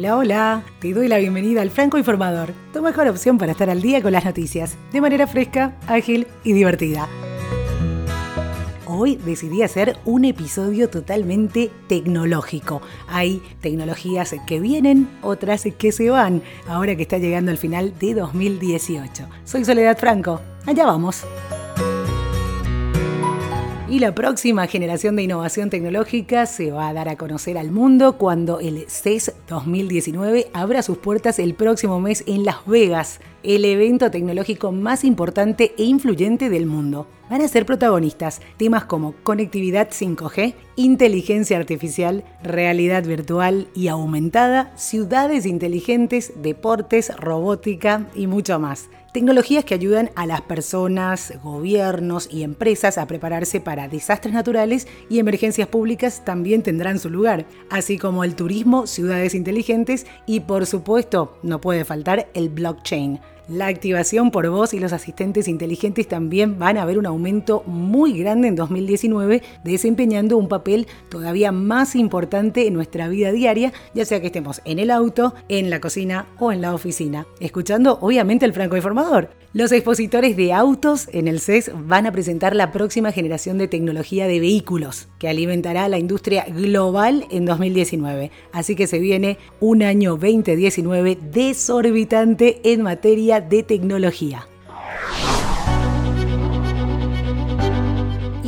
Hola, hola, te doy la bienvenida al Franco Informador, tu mejor opción para estar al día con las noticias, de manera fresca, ágil y divertida. Hoy decidí hacer un episodio totalmente tecnológico. Hay tecnologías que vienen, otras que se van, ahora que está llegando el final de 2018. Soy Soledad Franco, allá vamos y la próxima generación de innovación tecnológica se va a dar a conocer al mundo cuando el CES 2019 abra sus puertas el próximo mes en Las Vegas, el evento tecnológico más importante e influyente del mundo. Van a ser protagonistas temas como conectividad 5G, inteligencia artificial, realidad virtual y aumentada, ciudades inteligentes, deportes, robótica y mucho más. Tecnologías que ayudan a las personas, gobiernos y empresas a prepararse para desastres naturales y emergencias públicas también tendrán su lugar, así como el turismo, ciudades inteligentes y por supuesto no puede faltar el blockchain la activación por voz y los asistentes inteligentes también van a ver un aumento muy grande en 2019, desempeñando un papel todavía más importante en nuestra vida diaria, ya sea que estemos en el auto, en la cocina o en la oficina, escuchando obviamente el franco informador. Los expositores de autos en el CES van a presentar la próxima generación de tecnología de vehículos, que alimentará la industria global en 2019. Así que se viene un año 2019 desorbitante en materia de tecnología.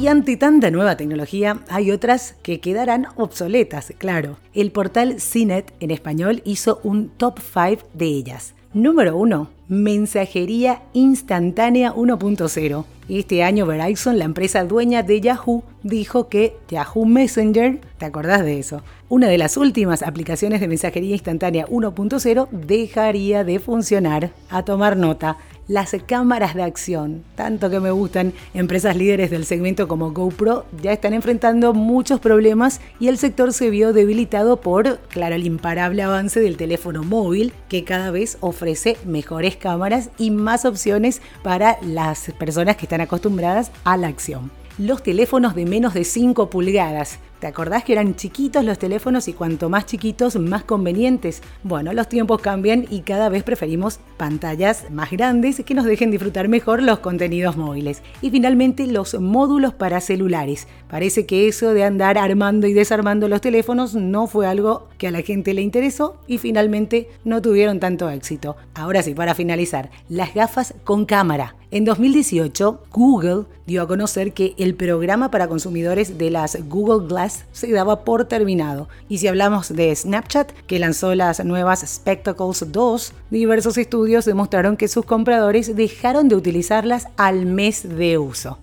Y ante tanta nueva tecnología, hay otras que quedarán obsoletas, claro. El portal CNET en español hizo un top 5 de ellas. Número 1. Mensajería instantánea 1.0. Este año Verizon, la empresa dueña de Yahoo, dijo que Yahoo Messenger, ¿te acordás de eso? Una de las últimas aplicaciones de mensajería instantánea 1.0 dejaría de funcionar. A tomar nota las cámaras de acción, tanto que me gustan, empresas líderes del segmento como GoPro ya están enfrentando muchos problemas y el sector se vio debilitado por, claro, el imparable avance del teléfono móvil que cada vez ofrece mejores cámaras y más opciones para las personas que están acostumbradas a la acción los teléfonos de menos de 5 pulgadas. ¿Te acordás que eran chiquitos los teléfonos y cuanto más chiquitos, más convenientes? Bueno, los tiempos cambian y cada vez preferimos pantallas más grandes que nos dejen disfrutar mejor los contenidos móviles. Y finalmente los módulos para celulares. Parece que eso de andar armando y desarmando los teléfonos no fue algo que a la gente le interesó y finalmente no tuvieron tanto éxito. Ahora sí, para finalizar, las gafas con cámara. En 2018, Google dio a conocer que el programa para consumidores de las Google Glass se daba por terminado. Y si hablamos de Snapchat, que lanzó las nuevas Spectacles 2, diversos estudios demostraron que sus compradores dejaron de utilizarlas al mes de uso.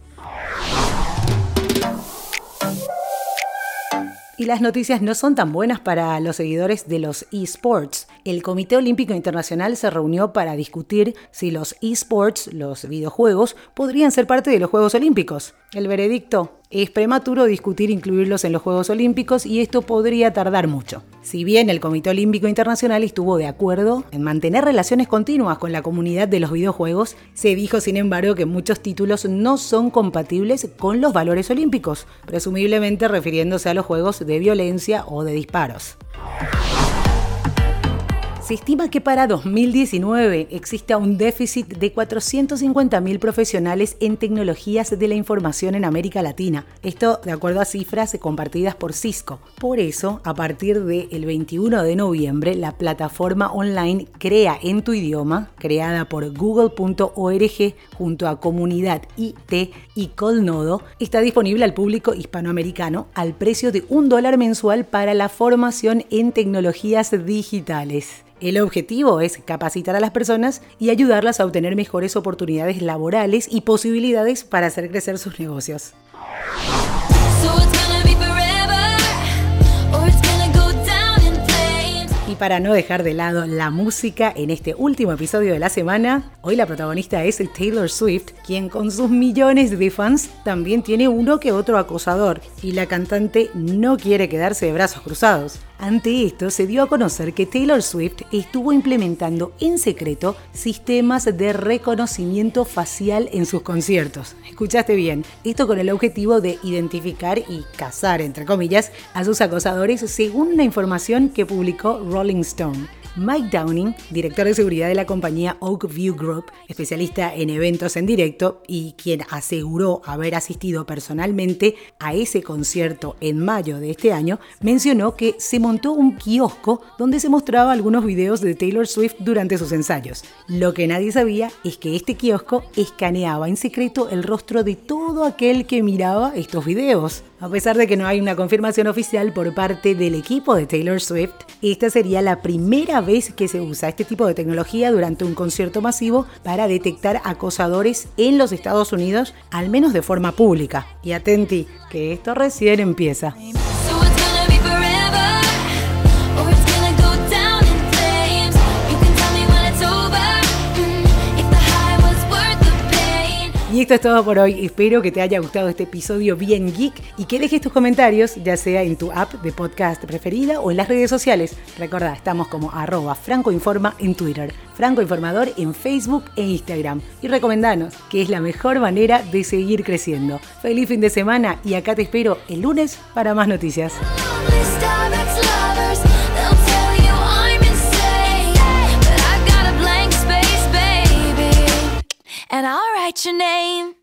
Y las noticias no son tan buenas para los seguidores de los esports. El Comité Olímpico Internacional se reunió para discutir si los esports, los videojuegos, podrían ser parte de los Juegos Olímpicos. El veredicto es prematuro discutir incluirlos en los Juegos Olímpicos y esto podría tardar mucho. Si bien el Comité Olímpico Internacional estuvo de acuerdo en mantener relaciones continuas con la comunidad de los videojuegos, se dijo sin embargo que muchos títulos no son compatibles con los valores olímpicos, presumiblemente refiriéndose a los juegos de violencia o de disparos. Se estima que para 2019 exista un déficit de 450.000 profesionales en tecnologías de la información en América Latina. Esto de acuerdo a cifras compartidas por Cisco. Por eso, a partir del 21 de noviembre, la plataforma online Crea en tu idioma, creada por google.org junto a Comunidad IT y Colnodo, está disponible al público hispanoamericano al precio de un dólar mensual para la formación en tecnologías digitales. El objetivo es capacitar a las personas y ayudarlas a obtener mejores oportunidades laborales y posibilidades para hacer crecer sus negocios. Y para no dejar de lado la música en este último episodio de la semana, hoy la protagonista es Taylor Swift, quien con sus millones de fans también tiene uno que otro acosador, y la cantante no quiere quedarse de brazos cruzados. Ante esto, se dio a conocer que Taylor Swift estuvo implementando en secreto sistemas de reconocimiento facial en sus conciertos. Escuchaste bien, esto con el objetivo de identificar y cazar, entre comillas, a sus acosadores según la información que publicó Rolling Stone. Mike Downing, director de seguridad de la compañía Oak View Group, especialista en eventos en directo y quien aseguró haber asistido personalmente a ese concierto en mayo de este año, mencionó que se montó un kiosco donde se mostraba algunos videos de Taylor Swift durante sus ensayos. Lo que nadie sabía es que este kiosco escaneaba en secreto el rostro de todo aquel que miraba estos videos. A pesar de que no hay una confirmación oficial por parte del equipo de Taylor Swift, esta sería la primera vez que se usa este tipo de tecnología durante un concierto masivo para detectar acosadores en los Estados Unidos, al menos de forma pública. Y atenti, que esto recién empieza. Y esto es todo por hoy. Espero que te haya gustado este episodio bien geek y que dejes tus comentarios, ya sea en tu app de podcast preferida o en las redes sociales. Recordá, estamos como arroba francoinforma en Twitter, francoinformador en Facebook e Instagram. Y recomendanos, que es la mejor manera de seguir creciendo. Feliz fin de semana y acá te espero el lunes para más noticias. Write your name.